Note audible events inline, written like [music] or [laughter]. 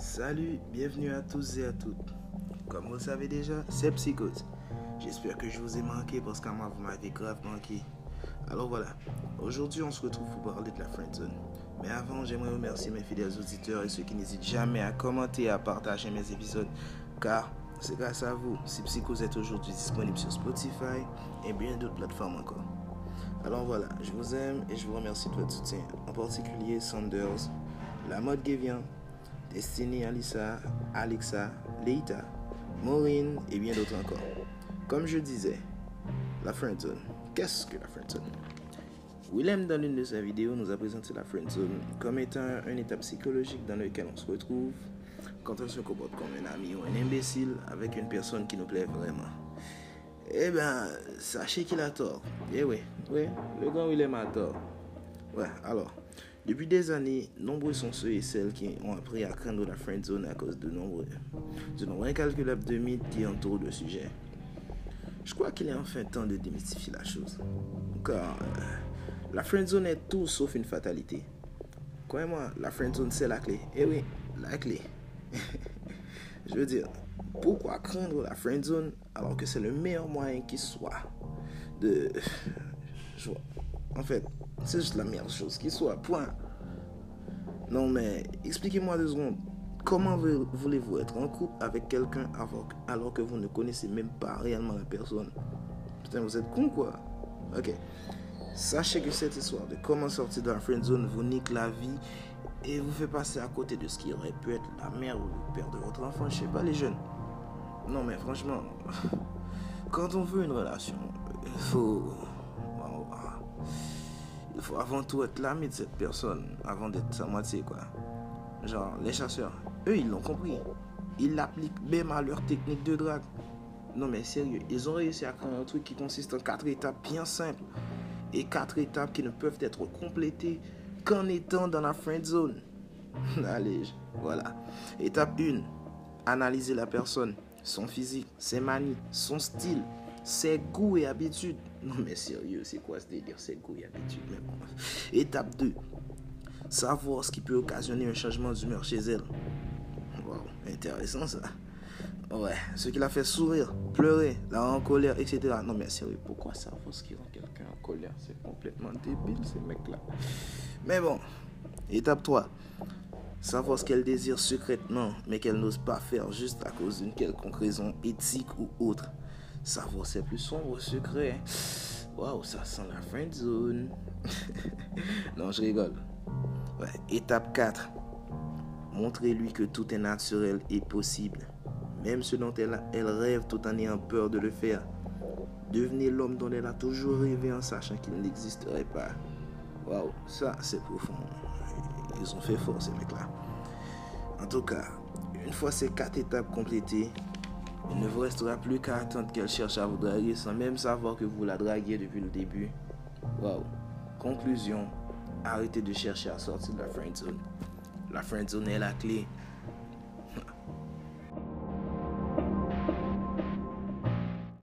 Salut, bienvenue à tous et à toutes. Comme vous le savez déjà, c'est Psychose. J'espère que je vous ai manqué parce qu'à moi vous m'avez grave manqué. Alors voilà, aujourd'hui on se retrouve pour parler de la friendzone. Mais avant, j'aimerais remercier mes fidèles auditeurs et ceux qui n'hésitent jamais à commenter et à partager mes épisodes. Car c'est grâce à vous si Psychose est aujourd'hui disponible sur Spotify et bien d'autres plateformes encore. Alors voilà, je vous aime et je vous remercie de votre soutien. En particulier Sanders, La Mode Gévian, Destiny Alissa, Alexa, Leita, Maureen et bien d'autres encore. Comme je disais, la friendzone. Qu'est-ce que la friendzone Willem, dans l'une de ses vidéos, nous a présenté la friendzone comme étant un état psychologique dans lequel on se retrouve quand on se comporte comme un ami ou un imbécile avec une personne qui nous plaît vraiment. Eh ben, sachez qu'il a tort. Eh oui, oui, le grand Willem a tort. Ouais, alors, depuis des années, nombreux sont ceux et celles qui ont appris à craindre la friend zone à cause de nombreux, de de mythes qui entourent le sujet. Je crois qu'il est enfin temps de démystifier la chose. Car euh, la friend zone est tout sauf une fatalité. Croyez-moi, la friend zone c'est la clé. Eh oui, la clé. [laughs] Je veux dire, pourquoi craindre la friend zone alors que c'est le meilleur moyen qui soit de. En fait, c'est juste la meilleure chose qui soit. Point. Non, mais expliquez-moi deux secondes. Comment voulez-vous être en couple avec quelqu'un alors que vous ne connaissez même pas réellement la personne? Putain, vous êtes con quoi Ok. Sachez que cette histoire de comment sortir de la friend zone vous nique la vie et vous fait passer à côté de ce qui aurait pu être la mère ou le père de votre enfant. Je sais pas, les jeunes. Non, mais franchement, [laughs] quand on veut une relation, il faut il faut avant tout être l'ami de cette personne avant d'être sa moitié, quoi. Genre, les chasseurs, eux, ils l'ont compris. Ils l'appliquent même à leur technique de drague. Non, mais sérieux, ils ont réussi à créer un truc qui consiste en quatre étapes bien simples. Et quatre étapes qui ne peuvent être complétées qu'en étant dans la friend zone. [laughs] Allez, voilà. Étape 1. Analyser la personne, son physique, ses manies, son style, ses goûts et habitudes. Non mais sérieux, c'est quoi ce délire, ses goûts et habitudes Étape 2. Savoir ce qui peut occasionner un changement d'humeur chez elle. Wow, intéressant ça. Ouais, ce qui la fait sourire, pleurer, la rend en colère, etc. Non mais sérieux, pourquoi savoir ce qui rend quelqu'un en colère? C'est complètement débile ces mecs-là. Mais bon, étape 3. Savoir ce qu'elle désire secrètement, mais qu'elle n'ose pas faire juste à cause d'une quelconque raison éthique ou autre. Savoir ses plus sombres secrets. Waouh, ça sent la friend zone. [laughs] non, je rigole. Étape 4. Montrez-lui que tout est naturel et possible. Même ce dont elle, elle rêve tout en ayant peur de le faire. Devenez l'homme dont elle a toujours rêvé en sachant qu'il n'existerait pas. Waouh, ça c'est profond. Ils ont fait fort ces mecs-là. En tout cas, une fois ces quatre étapes complétées, il ne vous restera plus qu'à attendre qu'elle cherche à vous draguer sans même savoir que vous la draguiez depuis le début. Waouh. Conclusion. Arrêtez de chercher à sortir de la friend zone. La friend zone est la clé.